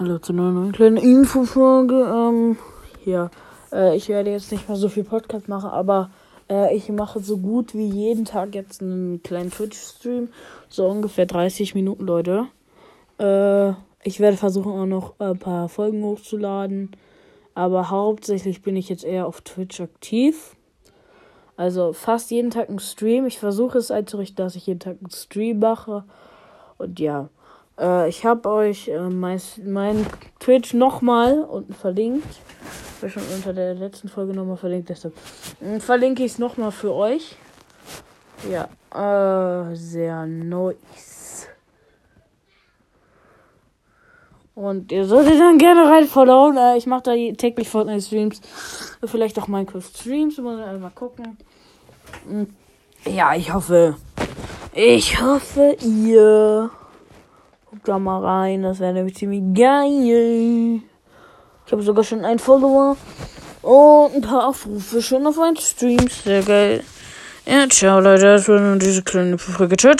Hallo zu einer neuen kleinen Infofolge. Ähm, ja, äh, ich werde jetzt nicht mehr so viel Podcast machen, aber äh, ich mache so gut wie jeden Tag jetzt einen kleinen Twitch-Stream. So ungefähr 30 Minuten, Leute. Äh, ich werde versuchen auch noch ein paar Folgen hochzuladen. Aber hauptsächlich bin ich jetzt eher auf Twitch aktiv. Also fast jeden Tag ein Stream. Ich versuche es einzurichten, dass ich jeden Tag einen Stream mache. Und ja. Äh, ich habe euch äh, mein, mein Twitch nochmal unten verlinkt. Ich habe schon unter der letzten Folge nochmal verlinkt, deshalb äh, verlinke ich es nochmal für euch. Ja, äh, sehr nice. Und ihr solltet dann gerne rein followen. Äh, ich mache da täglich Fortnite Streams. Vielleicht auch Minecraft Streams. Muss mal gucken. Hm, ja, ich hoffe. Ich hoffe, ihr. Da mal rein, das wäre nämlich ziemlich geil. Ich habe sogar schon einen Follower und ein paar Aufrufe schon auf meinen Streams. Sehr geil. Ja, ciao Leute, das war nur diese kleine Folge. Ciao.